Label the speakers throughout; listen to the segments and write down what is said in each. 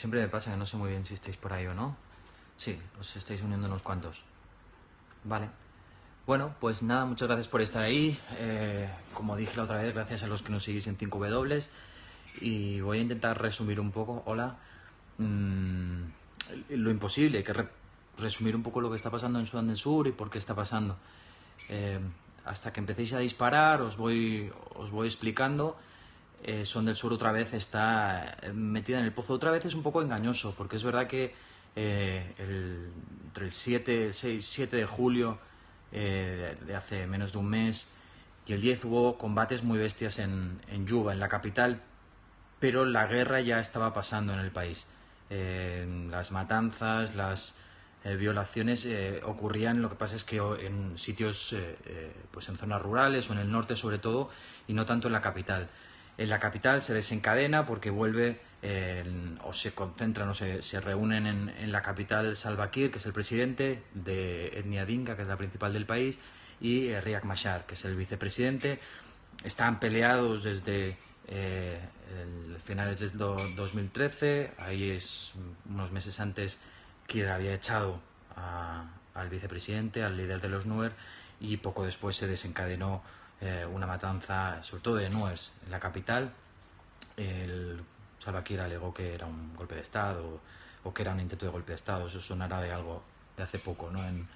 Speaker 1: siempre me pasa que no sé muy bien si estáis por ahí o no. Sí, os estáis uniendo unos cuantos. Vale. Bueno, pues nada, muchas gracias por estar ahí. Eh, como dije la otra vez, gracias a los que nos seguís en 5W. Y voy a intentar resumir un poco, hola, mm, lo imposible, que re- resumir un poco lo que está pasando en Sudán del Sur y por qué está pasando. Eh, hasta que empecéis a disparar, os voy, os voy explicando. Eh, Son del Sur otra vez está eh, metida en el pozo. Otra vez es un poco engañoso, porque es verdad que eh, el- entre el 7, el 6, 7 de julio de hace menos de un mes y el 10 hubo combates muy bestias en, en Yuba, en la capital, pero la guerra ya estaba pasando en el país. Las matanzas, las violaciones ocurrían, lo que pasa es que en sitios, pues en zonas rurales o en el norte sobre todo, y no tanto en la capital. En la capital se desencadena porque vuelve eh, o se concentran o se, reúnen en, en la capital Salva Kiir, que es el presidente de etnia dinka, que es la principal del país, y eh, Riek Machar, que es el vicepresidente. Están peleados desde eh, finales do- 2013, ahí es unos meses antes Kiir había echado a- al vicepresidente, al líder de los Nuer, y poco después se desencadenó eh, una matanza, sobre todo de Nuers, en la capital. El Salva Kiir alegó que era un golpe de Estado o que era un intento de golpe de Estado. Eso sonará de algo de hace poco, ¿no? En,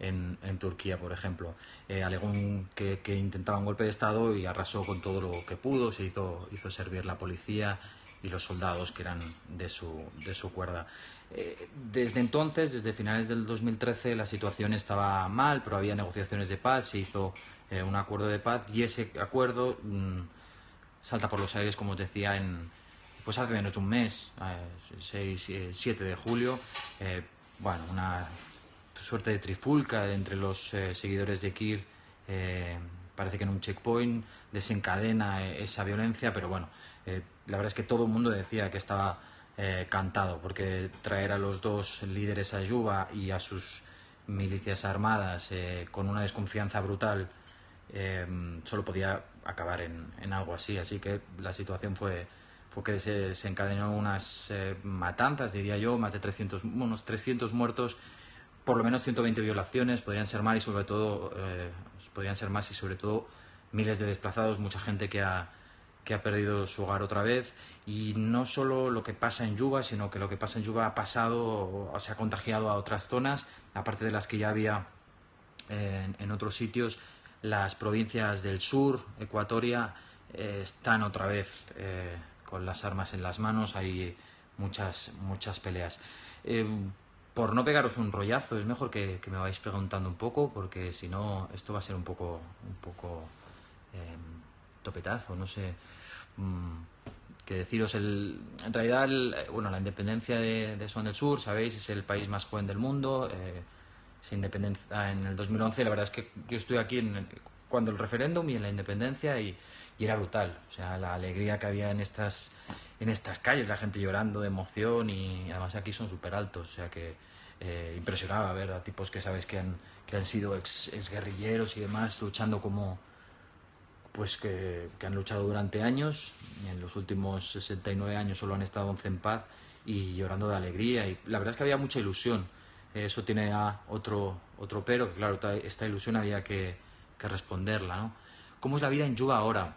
Speaker 1: en, Turquía, por ejemplo. Eh, alegó que, que intentaba un golpe de Estado y arrasó con todo lo que pudo. Se hizo, hizo servir la policía y los soldados que eran de su, de su cuerda. Eh, desde entonces, desde finales del 2013, la situación estaba mal, pero había negociaciones de paz, se hizo eh, un acuerdo de paz y ese acuerdo mm, salta por los aires, como os decía, en, pues hace menos de un mes, eh, 6, eh, 7 de julio. eh, bueno, una suerte de trifulca entre los eh, seguidores de Kir. eh, parece que en un checkpoint desencadena eh, esa violencia, pero bueno, eh, la verdad es que todo el mundo decía que estaba eh, cantado, porque traer a los dos líderes a Yuba y a sus milicias armadas eh, con una desconfianza brutal eh, solo podía acabar en, en algo así. Así que la situación fue, fue que se desencadenó unas eh, matanzas, diría yo, más de 300, unos 300 muertos, por lo menos 120 violaciones, podrían ser más y sobre todo, eh, podrían ser más y sobre todo miles de desplazados, mucha gente que ha, que ha perdido su hogar otra vez. Y no solo lo que pasa en Yuba, sino que lo que pasa en Yuba ha pasado o se ha contagiado a otras zonas, aparte de las que ya había eh, en, en otros sitios, las provincias del sur, Ecuatoria, eh, están otra vez eh, con las armas en las manos, hay muchas, muchas peleas. Eh, por no pegaros un rollazo, es mejor que, que me vais preguntando un poco, porque si no, esto va a ser un poco, un poco eh, topetazo, no sé mm, qué deciros. El, en realidad, eh, bueno, la independencia de, de Sudán del Sur, sabéis, es el país más joven del mundo. eh, se en el 2011. La verdad es que yo estoy aquí cuando el referéndum y en la independencia y, y era brutal. O sea, la alegría que había en estas, en estas calles, la gente llorando de emoción y además aquí son súper altos. O sea que eh, impresionaba ver a tipos que sabes que han, que han sido ex, guerrilleros y demás luchando como pues que, han luchado durante años en los últimos 69 años solo han estado 11 en paz y llorando de alegría y la verdad es que había mucha ilusión eso tiene otro otro pero que claro ta- esta ilusión había que, responderla ¿no? ¿cómo es la vida en Yuba ahora?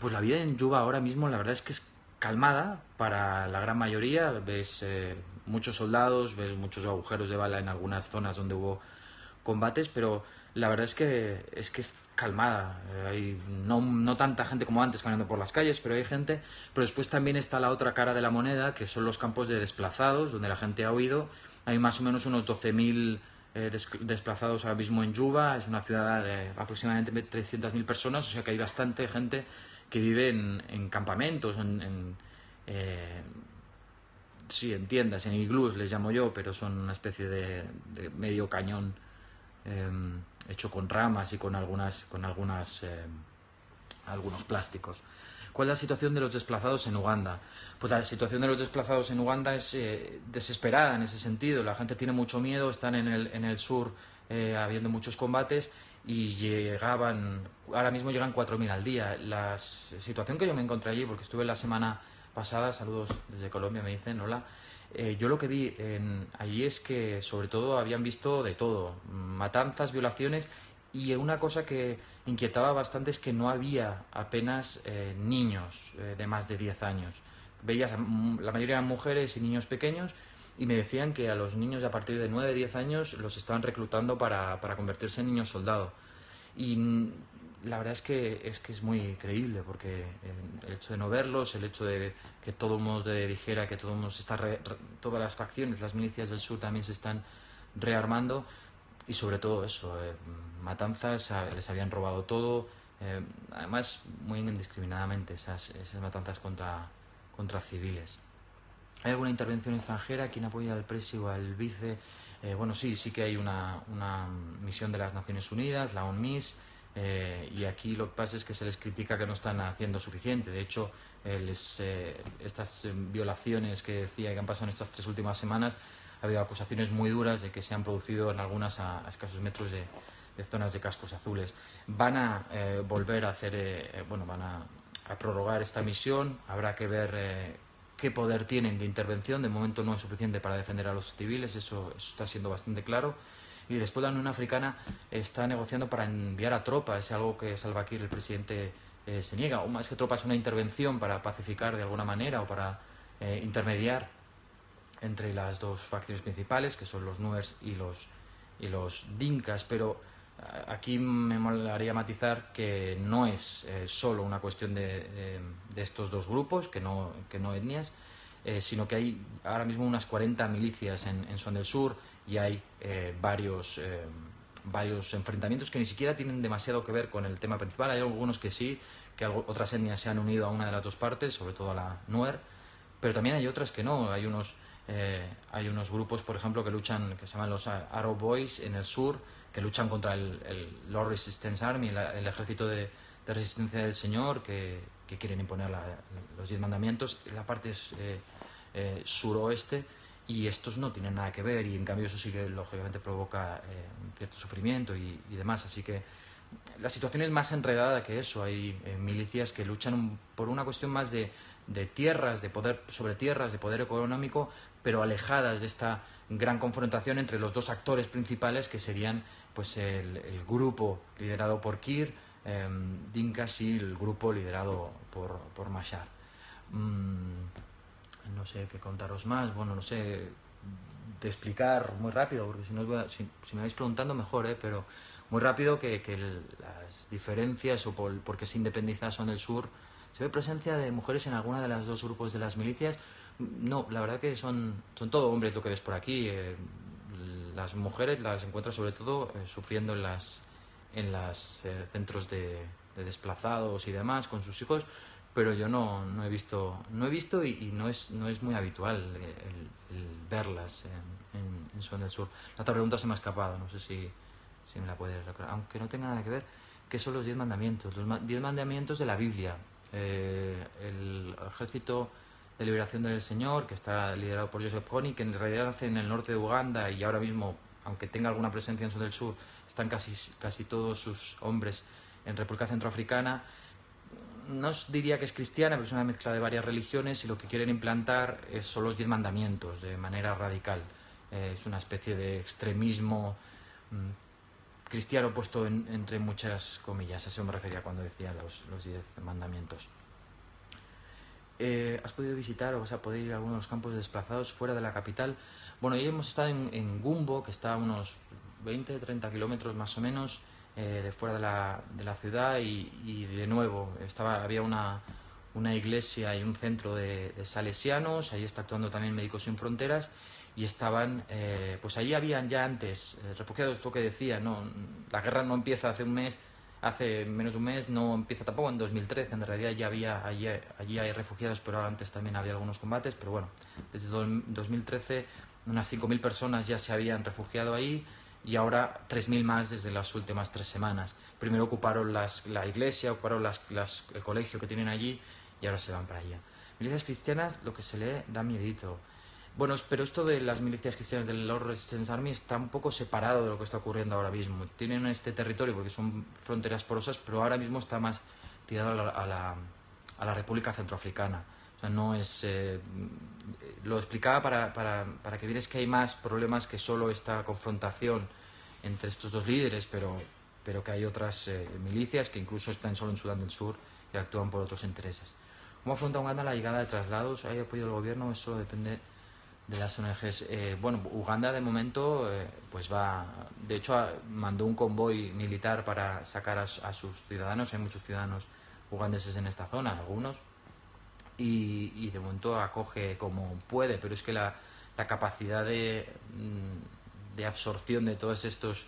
Speaker 1: pues la vida en Yuba ahora mismo la verdad es que es calmada para la gran mayoría ves eh, muchos soldados ves muchos agujeros de bala en algunas zonas donde hubo combates, pero la verdad es que es que calmada. Eh, Hay no, no tanta gente como antes caminando por las calles, pero hay gente. Pero después también está la otra cara de la moneda, que son los campos de desplazados, donde la gente ha huido. Hay más o menos unos 12.000 eh, des- desplazados ahora mismo en Yuba. Es una ciudad de aproximadamente 300.000 personas, o sea que hay bastante gente que vive en, en campamentos, en, en, eh, sí, en tiendas, en iglús les llamo yo, pero son una especie de, medio cañón em, hecho con ramas y con algunas, con algunas, em, algunos plásticos. ¿Cuál es la situación de los desplazados en Uganda? Pues la situación de los desplazados en Uganda es eh, desesperada en ese sentido. La gente tiene mucho miedo, están en el, en el sur eh, habiendo muchos combates y llegaban, ahora mismo llegan 4.000 al día. La situación que yo me encontré allí, porque estuve la semana pasada, saludos desde Colombia, me dicen, hola, eh, yo lo que vi allí es que sobre todo habían visto de todo, matanzas, violaciones y una cosa que inquietaba bastante es que no había apenas eh, niños eh, de más de 10 años. Veías, la mayoría eran mujeres y niños pequeños y me decían que a los niños a partir de 9, 10 años los estaban reclutando para, para convertirse en niños soldado. La verdad es que es que es muy creíble porque el hecho de no verlos, el hecho de que todo el mundo dijera que todo está todas las facciones, las milicias del sur también se están rearmando y sobre todo eso, eh, matanzas, les habían robado todo, eh, además muy indiscriminadamente esas, esas matanzas contra, contra civiles. ¿Hay alguna intervención extranjera? ¿Quién apoya al presi o al vice? Eh, bueno, sí, sí que hay una, una, misión de las Naciones Unidas, la UNMIS, eh, y aquí lo que pasa es que se les critica que no están haciendo suficiente. De hecho, eh, estas violaciones que decía que han pasado en estas tres últimas semanas, ha habido acusaciones muy duras de que se han producido en algunas a, escasos metros de, zonas de cascos azules. Van a volver a hacer, bueno, van a, a, prorrogar esta misión. Habrá que ver qué poder tienen de intervención. De momento no es suficiente para defender a los civiles, eso, está siendo bastante claro. Y después la Unión Africana está negociando para enviar a tropas, es algo que Salva Kiir, el presidente, eh, se niega. O más que tropas, una intervención para pacificar de alguna manera o para eh, intermediar entre las dos facciones principales, que son los Nuers y los, y los Dinkas. Pero Aquí me molaría matizar que no es eh, solo una cuestión de, estos dos grupos, que no, que no etnias, eh, sino que hay ahora mismo unas 40 milicias en, en Son del Sur y hay eh, varios, varios enfrentamientos que ni siquiera tienen demasiado que ver con el tema principal. Hay algunos que sí, que otras etnias se han unido a una de las dos partes, sobre todo a la Nuer, pero también hay otras que no. Hay unos, hay unos grupos, por ejemplo, que luchan, que se llaman los Arrow Boys en el sur, que luchan contra el, Lord Resistance Army, el, ejército de, resistencia del Señor, que, quieren imponer los diez mandamientos. La parte eh, eh, suroeste y estos no tienen nada que ver y en cambio eso sí que lógicamente provoca eh, cierto sufrimiento y, demás. Así que la situación es más enredada que eso. Hay milicias que luchan por una cuestión más de, tierras, de poder sobre tierras, de poder económico, pero alejadas de esta gran confrontación entre los dos actores principales que serían pues el, grupo liderado por Kir, eh, Dinkas y el grupo liderado por, por Mashar. Mm, no sé qué contaros más, bueno, no sé de explicar muy rápido, porque si, no si, me vais preguntando mejor, ¿eh? pero muy rápido que, las diferencias o por, porque se independiza son del sur, se ve presencia de mujeres en alguna de las dos grupos de las milicias, no, la verdad que son, son todo hombres lo que ves por aquí. Eh, las mujeres las encuentras sobre todo eh, sufriendo en las en los eh, centros de, desplazados y demás con sus hijos, pero yo no, no he visto no he visto y, no es no es muy habitual el, verlas en, en, del Sur. La otra pregunta se me ha escapado, no sé si, si me la puedes recordar, aunque no tenga nada que ver. ¿Qué son los diez mandamientos? Los diez mandamientos de la Biblia. el ejército de Liberación del Señor, que está liderado por Joseph Kony, que en realidad nace en el norte de Uganda y ahora mismo, aunque tenga alguna presencia en el sur, están casi, casi todos sus hombres en República Centroafricana. No os diría que es cristiana, pero es una mezcla de varias religiones y lo que quieren implantar son los diez mandamientos de manera radical. Eh, es una especie de extremismo mm, cristiano puesto entre muchas comillas. A eso me refería cuando decía los, los diez mandamientos. Eh, ¿Has podido visitar o vas a poder ir a algunos de los campos desplazados fuera de la capital? Bueno, hoy hemos estado en, Gumbo, que está a unos 20, 30 kilómetros más o menos eh, de fuera de la, de la ciudad y, de nuevo estaba, había una, una iglesia y un centro de, salesianos, ahí está actuando también Médicos Sin Fronteras y estaban, eh, pues allí habían ya antes refugiados, esto que decía, no, la guerra no empieza hace un mes, hace menos de un mes, no empieza tampoco en 2013, en realidad ya había, allí, allí hay refugiados, pero antes también había algunos combates, pero bueno, desde 2013 unas 5.000 personas ya se habían refugiado ahí y ahora 3.000 más desde las últimas tres semanas. Primero ocuparon las, la iglesia, ocuparon las, el colegio que tienen allí y ahora se van para allá. Milicias cristianas, lo que se lee da miedito. Bueno, pero esto de las milicias cristianas del Lord Resistance Army está un poco separado de lo que está ocurriendo ahora mismo. Tienen este territorio porque son fronteras porosas, pero ahora mismo está más tirado a la, a la, República Centroafricana. O sea, no es... Eh, lo explicaba para, para, para que vierais que hay más problemas que solo esta confrontación entre estos dos líderes, pero, pero que hay otras eh, milicias que incluso están solo en Sudán del Sur y actúan por otros intereses. ¿Cómo afronta Uganda la llegada de traslados? ¿Hay apoyo del gobierno? Eso depende de las ONGs. Eh, bueno, Uganda de momento pues va, de hecho mandó un convoy militar para sacar a, sus ciudadanos, hay muchos ciudadanos ugandeses en esta zona, algunos, y, de momento acoge como puede, pero es que la, la capacidad de, mm, de, absorción de todos estos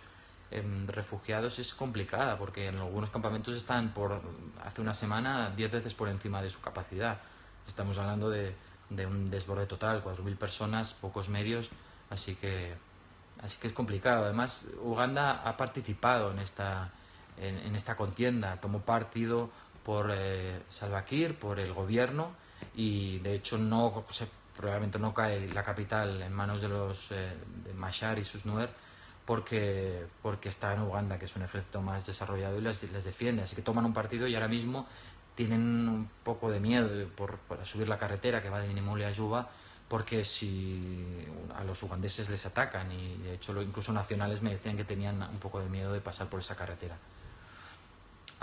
Speaker 1: em, refugiados es complicada, porque en algunos campamentos están por hace una semana diez veces por encima de su capacidad. Estamos hablando de de un desborde total, 4.000 personas, pocos medios, así que, así que es complicado. Además, Uganda ha participado en esta, en, esta contienda, tomó partido por eh, Salva Kiir, por el gobierno, y de hecho no probablemente no cae la capital en manos de los eh, de Mashar y sus Nuer porque, porque está en Uganda, que es un ejército más desarrollado y les, les defiende. Así que toman un partido y ahora mismo tienen un poco de miedo por, subir la carretera que va de Nimule a Yuba porque si a los ugandeses les atacan y de hecho incluso nacionales me decían que tenían un poco de miedo de pasar por esa carretera.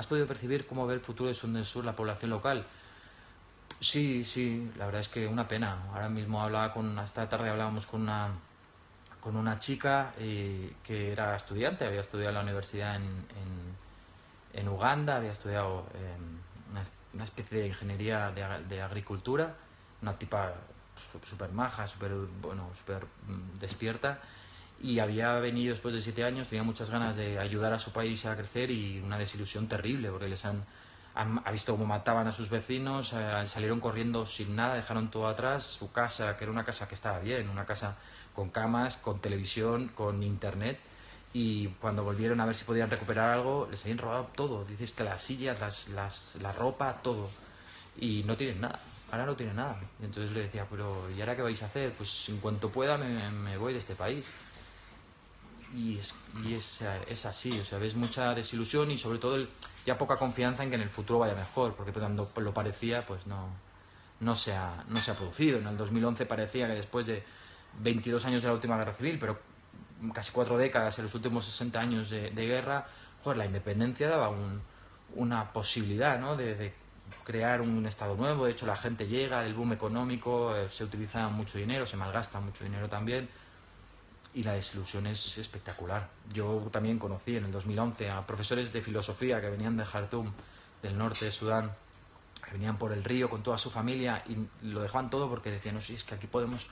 Speaker 1: ¿Has podido percibir cómo ve el futuro de Sudán del Sur la población local? Sí, sí, la verdad es que una pena. Ahora mismo hablaba con, esta tarde hablábamos con una, con una chica eh, que era estudiante, había estudiado en la universidad en, en, Uganda, había estudiado... Eh, una, especie de ingeniería de, agricultura, una tipa súper maja, súper bueno, super mm, despierta y había venido después de siete años, tenía muchas ganas de ayudar a su país a crecer y una desilusión terrible porque les han, ha visto cómo mataban a sus vecinos, eh, salieron corriendo sin nada, dejaron todo atrás, su casa, que era una casa que estaba bien, una casa con camas, con televisión, con internet y cuando volvieron a ver si podían recuperar algo, les habían robado todo. Dices que las sillas, las, las, la ropa, todo. Y no tienen nada. Ahora no tienen nada. Entonces le decía, pero ¿y ahora qué vais a hacer? Pues en cuanto pueda me, me voy de este país. Y, es, y es, así, o sea, ves mucha desilusión y sobre todo ya poca confianza en que en el futuro vaya mejor, porque cuando lo parecía, pues no, no, se ha, no se ha producido. En el 2011 parecía que después de 22 años de la última guerra civil, pero casi cuatro décadas, en los últimos 60 años de, guerra, joder, la independencia daba una posibilidad ¿no? de, crear un Estado nuevo. De hecho, la gente llega, el boom económico, eh, se utiliza mucho dinero, se malgasta mucho dinero también. Y la desilusión es espectacular. Yo también conocí en el 2011 a profesores de filosofía que venían de Jartum, del norte de Sudán, que venían por el río con toda su familia y lo dejaban todo porque decían, no, sí, es que aquí podemos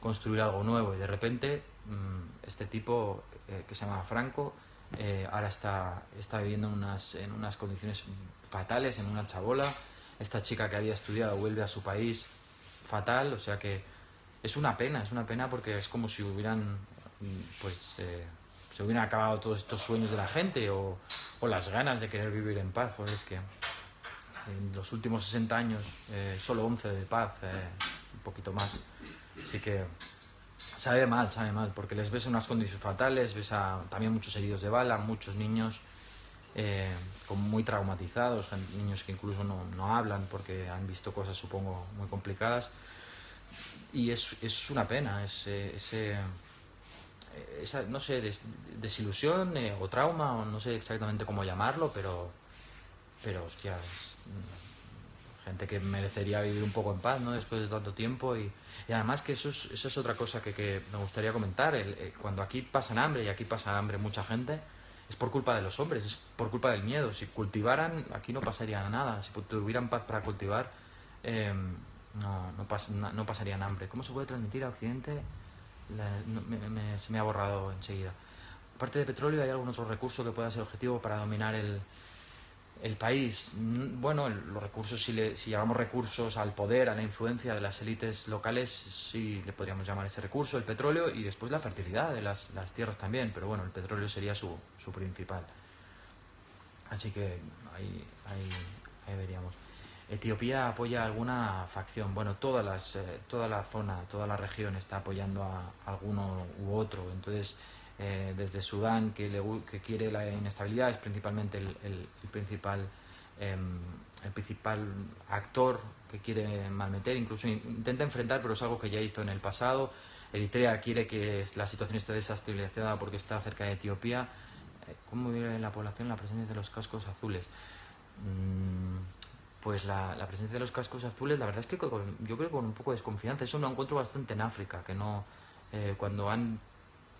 Speaker 1: construir algo nuevo. Y de repente mm, este tipo eh, que se llama Franco eh, ahora está, está viviendo unas, en unas condiciones fatales, en una chabola. Esta chica que había estudiado vuelve a su país fatal, o sea que es una pena, es una pena porque es como si hubieran, pues, eh, se hubieran acabado todos estos sueños de la gente o, las ganas de querer vivir en paz. Pues es que en los últimos 60 años solo 11 de paz, un poquito más. Así que sabe mal, sabe mal, porque les ves unas condiciones fatales, ves a también muchos heridos de bala, muchos niños eh, muy traumatizados, niños que incluso no, no, hablan porque han visto cosas, supongo, muy complicadas. Y es, es una pena, es, eh, ese, eh, esa, no sé, desilusión o trauma, o no sé exactamente cómo llamarlo, pero, pero hostia, gente que merecería vivir un poco en paz, ¿no? Después de tanto tiempo y, además que eso es, eso es otra cosa que, me gustaría comentar. Eh, cuando aquí pasan hambre y aquí pasa hambre mucha gente, es por culpa de los hombres, es por culpa del miedo. Si cultivaran, aquí no pasaría nada. Si tuvieran paz para cultivar, eh, no, no, no, pasarían hambre. ¿Cómo se puede transmitir a Occidente? Se me ha borrado enseguida. Aparte de petróleo, ¿hay algún otro recurso que pueda ser objetivo para dominar el, El país, mm, bueno, los recursos, si, le, si llamamos recursos al poder, a la influencia de las élites locales, sí le podríamos llamar ese recurso, el petróleo y después la fertilidad de las, las tierras también, pero bueno, el petróleo sería su, su principal. Así que ahí, ahí, ahí veríamos. Etiopía apoya alguna facción. Bueno, todas las, eh, toda la zona, toda la región está apoyando a alguno u otro. Entonces, eh, desde Sudán, que, le, que quiere la inestabilidad, es principalmente el, principal, em, el principal actor que quiere malmeter, incluso intenta enfrentar, pero es algo que ya hizo en el pasado. Eritrea quiere que la situación esté desestabilizada porque está cerca de Etiopía. Eh, ¿Cómo vive la población la presencia de los cascos azules? Mm, pues la, presencia de los cascos azules, la verdad es que yo creo con un poco de desconfianza. Eso lo encuentro bastante en África, que no eh, cuando han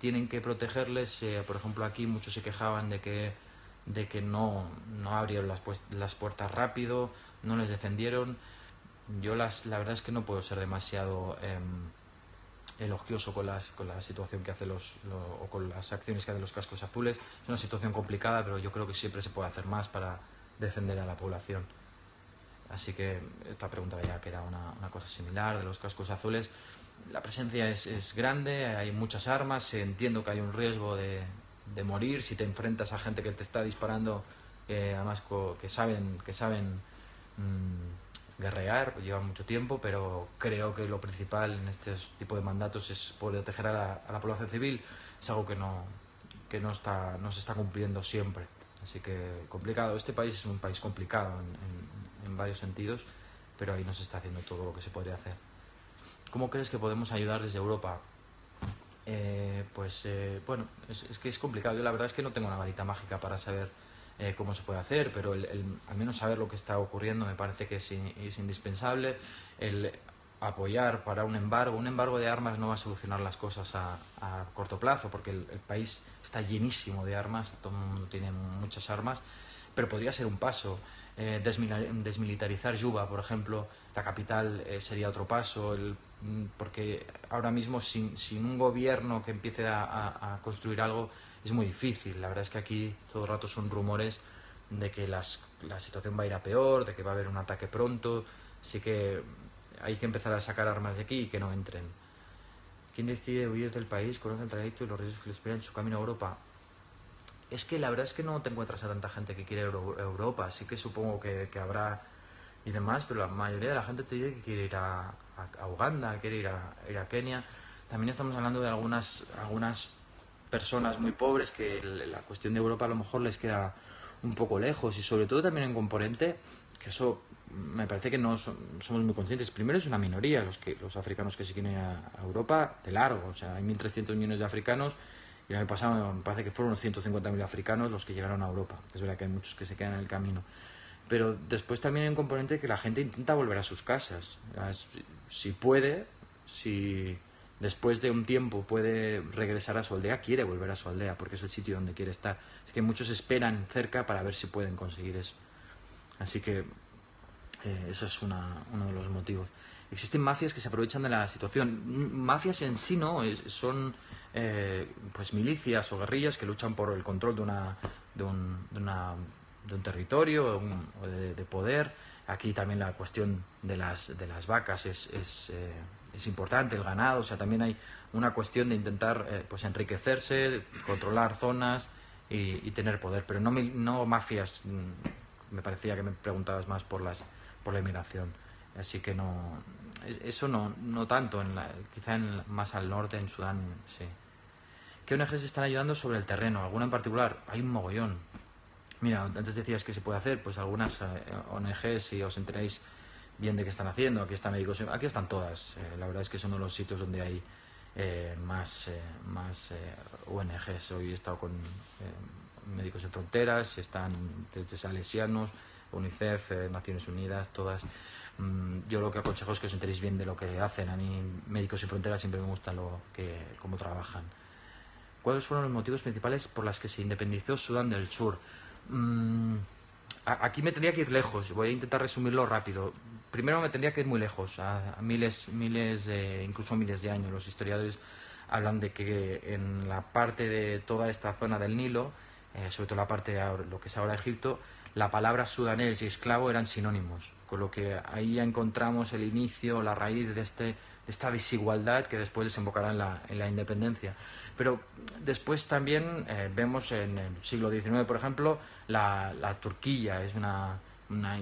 Speaker 1: tienen que protegerles, eh, por ejemplo aquí muchos se quejaban de que de que no, abrieron las, pues, las puertas rápido, no les defendieron. Yo las, la verdad es que no puedo ser demasiado em, elogioso con, las, con la situación que hace los, o con las acciones que hacen los cascos azules. Es una situación complicada, pero yo creo que siempre se puede hacer más para defender a la población. Así que esta pregunta ya que era una, cosa similar de los cascos azules. La presencia es, es, grande, hay muchas armas, entiendo que hay un riesgo de, morir si te enfrentas a gente que te está disparando, eh, además que saben, que saben mmm, guerrear, llevan mucho tiempo, pero creo que lo principal en este tipo de mandatos es poder proteger a la, población civil, es algo que no, que no, está, no se está cumpliendo siempre. Así que complicado. Este país es un país complicado en, en, varios sentidos, pero ahí no se está haciendo todo lo que se podría hacer. ¿Cómo crees que podemos ayudar desde Europa? Eh, pues eh, bueno, es, es, que es complicado. Yo la verdad es que no tengo una varita mágica para saber eh, cómo se puede hacer, pero al menos saber lo que está ocurriendo me parece que es, indispensable. El apoyar para un embargo. Un embargo de armas no va a solucionar las cosas a, a corto plazo, porque el, el, país está llenísimo de armas, todo el mundo tiene muchas armas, pero podría ser un paso. Eh, desmilitarizar Yuba, por ejemplo, la capital eh, sería otro paso, el, mm, porque ahora mismo sin, sin, un gobierno que empiece a, construir algo es muy difícil. La verdad es que aquí todo el rato son rumores de que las, la situación va a ir a peor, de que va a haber un ataque pronto, así que hay que empezar a sacar armas de aquí y que no entren. ¿Quién decide huir del país? Conoce el trayecto y los riesgos que le esperan en su camino a Europa. Es que la verdad es que no te encuentras a tanta gente que quiere Euro Europa. Así que supongo que, habrá y demás, pero la mayoría de la gente te dice que quiere ir a, Uganda, quiere ir a, Kenia. También estamos hablando de algunas, algunas personas muy pobres que la cuestión de Europa a lo mejor les queda un poco lejos y sobre todo también en componente que eso me parece que no somos muy conscientes. Primero es una minoría los, que, los africanos que se quieren ir a, Europa de largo. O sea, hay 1.300 millones de africanos y el año pasado me parece que fueron unos 150.000 africanos los que llegaron a Europa. Es verdad que hay muchos que se quedan en el camino. Pero después también hay un componente que la gente intenta volver a sus casas. Si puede, si después de un tiempo puede regresar a su aldea, quiere volver a su aldea porque es el sitio donde quiere estar. Es que muchos esperan cerca para ver si pueden conseguir eso. Así que eh, eso es una, uno de los motivos. Existen mafias que se aprovechan de la situación. Mafias en sí no, son eh, pues milicias o guerrillas que luchan por el control de, una, de, un, de, una, un territorio un, de, de, poder. Aquí también la cuestión de las, de las vacas es, es, eh, es importante, el ganado. O sea, también hay una cuestión de intentar eh, pues enriquecerse, controlar zonas y, y tener poder. Pero no, no mafias me parecía que me preguntabas más por las por la inmigración así que no eso no, no tanto en la, quizá en, más al norte en Sudán sí ¿qué ONGs están ayudando sobre el terreno? ¿alguna en particular? hay un mogollón mira antes decías que se puede hacer pues algunas eh, ONGs si os enteráis bien de qué están haciendo aquí están médicos aquí están todas eh, la verdad es que son uno de los sitios donde hay eh, más eh, más eh, ONGs hoy he estado con Médicos Sin Fronteras, están desde Salesianos, UNICEF, Naciones Unidas, todas. Mm, yo lo que aconsejo es que os enteréis bien de lo que hacen. A mí, Médicos Sin Fronteras, siempre me gusta lo que, cómo trabajan. ¿Cuáles fueron los motivos principales por los que se independizó Sudán del Sur? Mm, aquí me tendría que ir lejos, voy a intentar resumirlo rápido. Primero me tendría que ir muy lejos, a, a miles, miles de, incluso miles de años. Los historiadores hablan de que en la parte de toda esta zona del Nilo, eh, sobre todo la parte de ahora, lo que es ahora Egipto, la palabra sudanés y esclavo eran sinónimos, con lo que ahí ya encontramos el inicio, la raíz de, este, esta desigualdad que después desembocará en la, en la independencia. Pero después también eh, vemos en el siglo XIX, por ejemplo, la, la Turquía, es una, una,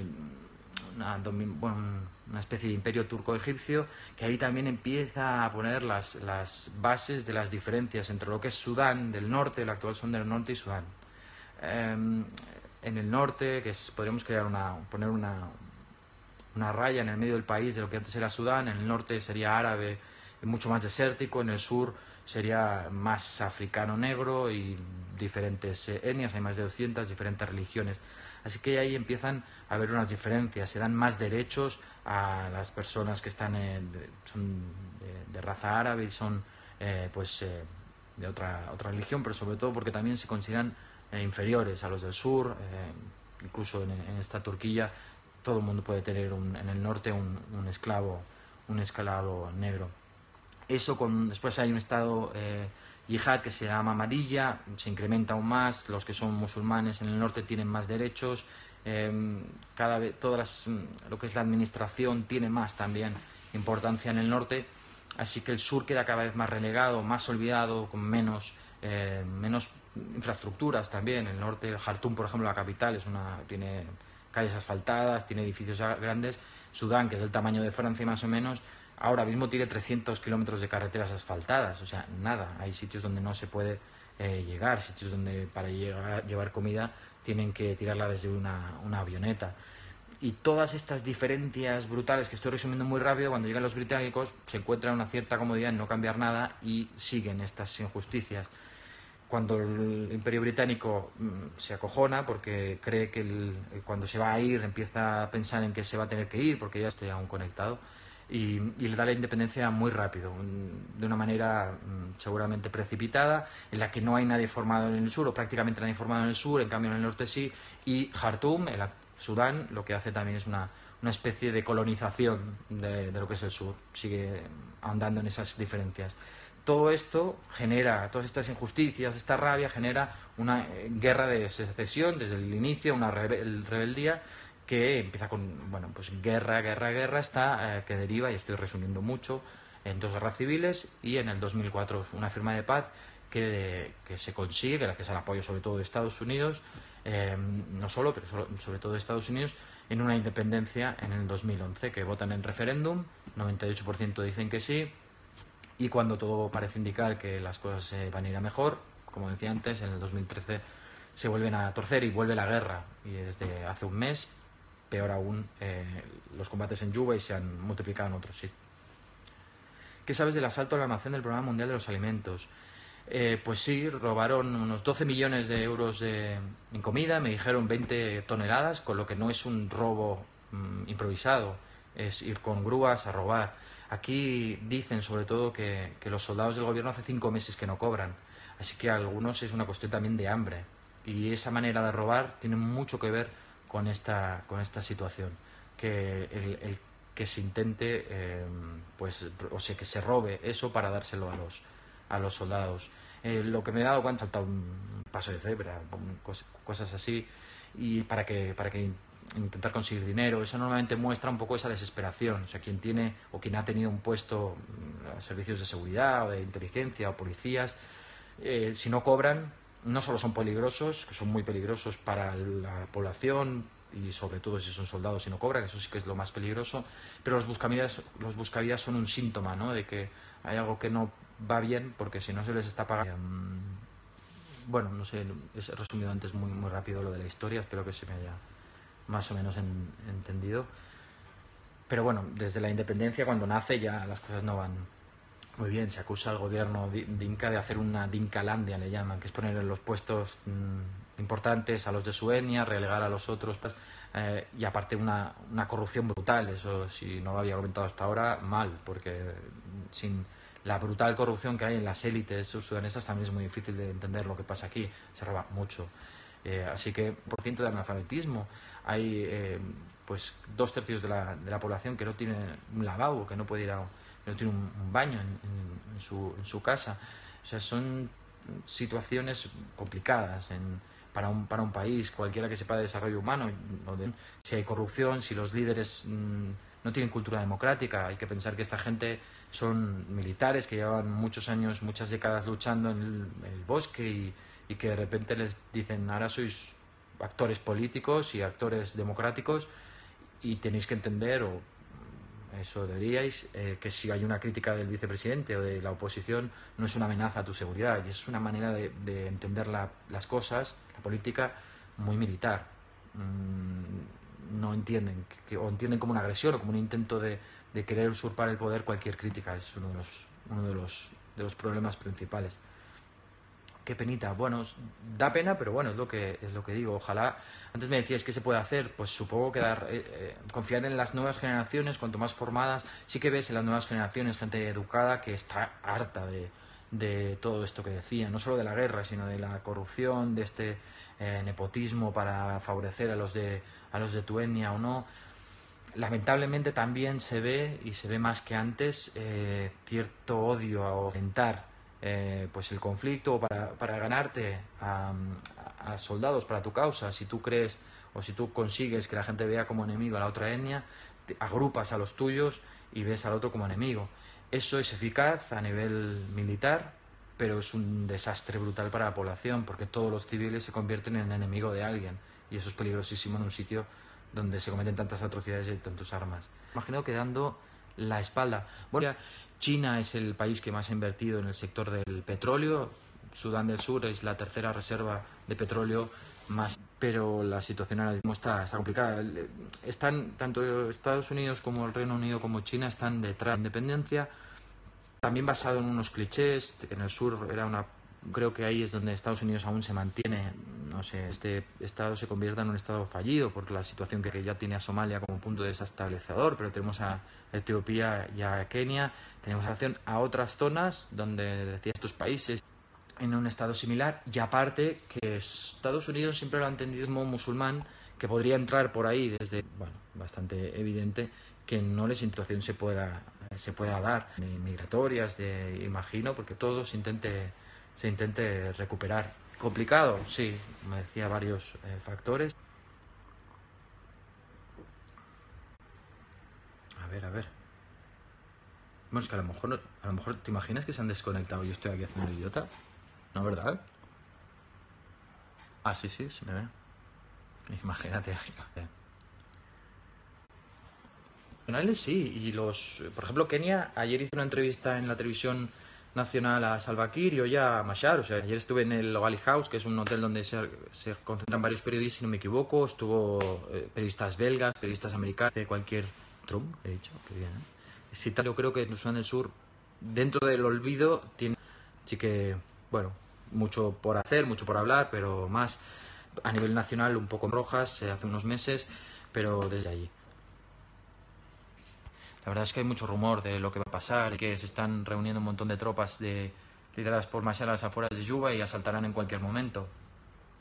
Speaker 1: una, especie de imperio turco-egipcio, que ahí también empieza a poner las, las, bases de las diferencias entre lo que es Sudán del norte, el actual Sudán del norte y Sudán. Eh, en el norte, que es, podríamos crear una, poner una, una raya en el medio del país de lo que antes era Sudán, en el norte sería árabe, mucho más desértico, en el sur sería más africano negro y diferentes eh, etnias, hay más de 200 diferentes religiones. Así que ahí empiezan a haber unas diferencias, se dan más derechos a las personas que están son de, raza árabe y son eh, pues eh, de otra, otra religión, pero sobre todo porque también se consideran eh, inferiores a los del sur, eh, incluso en, esta Turquía todo el mundo puede tener en el norte un, un, esclavo un esclavo negro. Eso con, después hay un estado eh, yihad que se llama Amadilla, se incrementa aún más, los que son musulmanes en el norte tienen más derechos, cada vez todas lo que es la administración tiene más también importancia en el norte, así que el sur queda cada vez más relegado, más olvidado, con menos, menos infraestructuras también. El norte, el Jartum, por ejemplo, la capital, es una, tiene calles asfaltadas, tiene edificios grandes. Sudán, que es el tamaño de Francia más o menos, ahora mismo tiene 300 kilómetros de carreteras asfaltadas. O sea, nada. Hay sitios donde no se puede eh, llegar, sitios donde para llevar comida tienen que tirarla desde una, una avioneta. Y todas estas diferencias brutales que estoy resumiendo muy rápido, cuando llegan los británicos, se encuentran una cierta comodidad en no cambiar nada y siguen estas injusticias cuando el imperio británico mm, se acojona porque cree que cuando se va a ir empieza a pensar en que se va a tener que ir porque ya estoy aún conectado y, le da la independencia muy rápido, mm, de una manera mm, seguramente precipitada, en la que no hay nadie formado en el sur o prácticamente nadie formado en el sur, en cambio en el norte sí, y Jartum, el Sudán, lo que hace también es una, una especie de colonización de, de lo que es el sur, sigue andando en esas diferencias todo esto genera, todas estas injusticias, esta rabia genera una eh, guerra de secesión desde el inicio, una rebeldía que empieza con, bueno, pues guerra, guerra, guerra, está, eh, que deriva, y estoy resumiendo mucho, en dos guerras civiles y en el 2004 una firma de paz que, se consigue gracias al apoyo sobre todo de Estados Unidos, eh, no solo, pero sobre todo de Estados Unidos, en una independencia en el 2011, que votan en referéndum, 98% dicen que sí, y cuando todo parece indicar que las cosas van a ir a mejor, como decía antes, en el 2013 se vuelven a torcer y vuelve la guerra. Y desde hace un mes, peor aún, eh, los combates en Yuba y se han multiplicado en otros sitios. ¿Qué sabes del asalto al almacén del Programa Mundial de los Alimentos? Eh, pues sí, robaron unos 12 millones de euros de, en comida, me dijeron 20 toneladas, con lo que no es un robo mm, improvisado, es ir con grúas a robar. Aquí dicen sobre todo que, los soldados del gobierno hace cinco meses que no cobran, así que a algunos es una cuestión también de hambre. Y esa manera de robar tiene mucho que ver con esta, con esta situación, que el, que se intente, eh, pues, o sea, que se robe eso para dárselo a los, a los soldados. Eh, lo que me he dado cuenta, salta un paso de cebra, cosas así, y para que, para que intentar conseguir dinero. Eso normalmente muestra un poco esa desesperación. O sea, quien tiene o quien ha tenido un puesto en mm, servicios de seguridad o de inteligencia o policías, eh, si no cobran, no solo son peligrosos, que son muy peligrosos para la población y sobre todo si son soldados y no cobran, eso sí que es lo más peligroso, pero los buscavidas, los buscavidas son un síntoma ¿no? de que hay algo que no va bien porque si no se les está pagando. Mm, bueno, no sé, he resumido antes muy, muy rápido lo de la historia, espero que se me haya más o menos entendido. Pero bueno, desde la independencia, cuando nace, ya las cosas no van muy bien. Se acusa al gobierno dinka de hacer una dinkalandia, le llaman, que es poner en los puestos mm, importantes a los de Sueña, relegar a los otros. Eh, y aparte una, una corrupción brutal, eso si no lo había comentado hasta ahora, mal, porque sin la brutal corrupción que hay en las élites sudanesas también es muy difícil de entender lo que pasa aquí, se roba mucho. Eh, así que por ciento de analfabetismo. Hay eh, pues dos tercios de la, de la, población que no tiene un lavabo, que no puede ir a no tiene un, baño en, en, su, en, su, casa. O sea, son situaciones complicadas. En, para un, para un país, cualquiera que sepa de desarrollo humano, si hay corrupción, si los líderes mm, no tienen cultura democrática. Hay que pensar que esta gente son militares que llevan muchos años, muchas décadas luchando en el, bosque y, y, que de repente les dicen ahora sois actores políticos y actores democráticos y tenéis que entender, o eso deberíais, eh, que si hay una crítica del vicepresidente o de la oposición no es una amenaza a tu seguridad y es una manera de, de entender la, las cosas, la política, muy militar. Mm, no entienden, que, o entienden como una agresión o como un intento de, de querer usurpar el poder cualquier crítica. Es uno de los, uno de los, de los problemas principales qué penita. Bueno, da pena, pero bueno, es lo que es lo que digo. Ojalá. Antes me decías qué se puede hacer. Pues supongo que dar, eh, eh, confiar en las nuevas generaciones, cuanto más formadas. Sí que ves en las nuevas generaciones gente educada que está harta de, de todo esto que decía, no solo de la guerra, sino de la corrupción, de este eh, nepotismo para favorecer a los de a los de tu etnia o no. Lamentablemente también se ve y se ve más que antes cierto odio a aumentar eh, pues el conflicto para, para ganarte a, soldados para tu causa, si tú crees o si tú consigues que la gente vea como enemigo a la otra etnia, agrupas a los tuyos y ves al otro como enemigo. Eso es eficaz a nivel militar, pero es un desastre brutal para la población, porque todos los civiles se convierten en enemigo de alguien, y eso es peligrosísimo en un sitio donde se cometen tantas atrocidades y tantas armas. Imagino que dando la espalda. Bueno, China es el país que más ha invertido en el sector del petróleo. Sudán del Sur es la tercera reserva de petróleo más. Pero la situación ahora mismo está, complicada. Están tanto Estados Unidos como el Reino Unido como China están detrás de la independencia. También basado en unos clichés. En el sur era una creo que ahí es donde Estados Unidos aún se mantiene, no sé, este estado se convierta en un estado fallido por la situación que ya tiene a Somalia como punto desestabilizador, pero tenemos a Etiopía y a Kenia, tenemos relación a otras zonas donde decía estos países en un estado similar y aparte que Estados Unidos siempre lo ha entendido como musulmán que podría entrar por ahí desde, bueno, bastante evidente que no la situación se pueda se pueda dar migratorias de imagino porque todos intente se intente recuperar. ¿Complicado? Sí, me decía varios eh, factores. A ver, a ver. Bueno, es que a lo mejor, a lo mejor te imaginas que se han desconectado y yo estoy aquí haciendo el idiota. ¿No, verdad? Ah, sí, sí, se me ve. Imagínate. Sí, y los, por ejemplo, Kenia ayer hizo una entrevista en la televisión nacional a Salva Kiir y hoy a Mashar. O sea, ayer estuve en el Ogali House, que es un hotel donde se, concentran varios periodistas, si no me equivoco. Estuvo eh, periodistas belgas, periodistas americanos, de cualquier... Trump, he dicho, qué bien. ¿eh? Si tal, yo creo que en del Sur, dentro del olvido, tiene... Sí que, bueno, mucho por hacer, mucho por hablar, pero más a nivel nacional un poco rojas eh, hace unos meses, pero desde allí. La verdad es que hay mucho rumor de lo que va a pasar, que se están reuniendo un montón de tropas de, lideradas por Mashar a las afueras de Yuba y asaltarán en cualquier momento.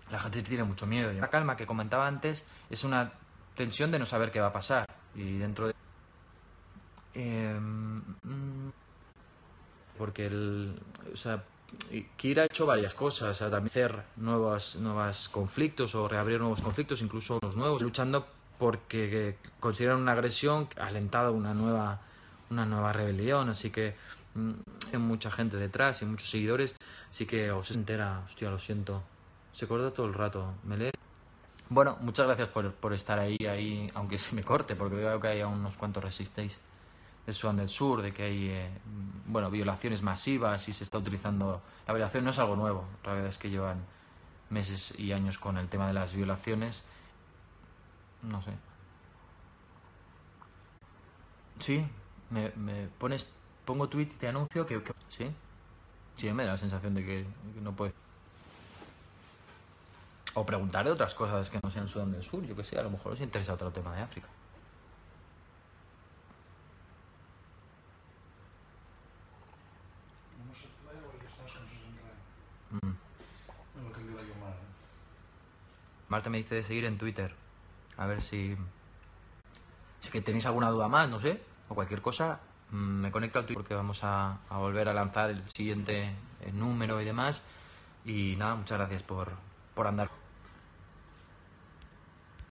Speaker 1: La gente tiene mucho miedo. La calma que comentaba antes es una tensión de no saber qué va a pasar. Y dentro de... Em, porque el... O sea, Kira ha hecho varias cosas, o sea, también hacer nuevos, nuevos conflictos o reabrir nuevos conflictos, incluso los nuevos, luchando porque consideran una agresión alentado una nueva, una nueva rebelión, así que mm, hay mucha gente detrás y muchos seguidores, así que os entera, hostia, lo siento, se corta todo el rato, me lee. Bueno, muchas gracias por, por estar ahí, ahí, aunque se me corte, porque veo que hay unos cuantos resistéis de Sudán del Sur, de que hay eh, bueno, violaciones masivas y se está utilizando... La violación no es algo nuevo, la verdad es que llevan meses y años con el tema de las violaciones no sé. Sí, me, me pones, pongo tweet y te anuncio que, sí. Sí, me da la sensación de que, no puede. O preguntaré otras cosas que no sean Sudán del Sur, yo que sé, a lo mejor os interesa otro tema de África. Mm. Marta me dice de seguir en Twitter. A ver si. Si que tenéis alguna duda más, no sé, o cualquier cosa, mm, me conecto al Twitter porque vamos a, a volver a lanzar el siguiente número y demás. Y nada, muchas gracias por, por andar.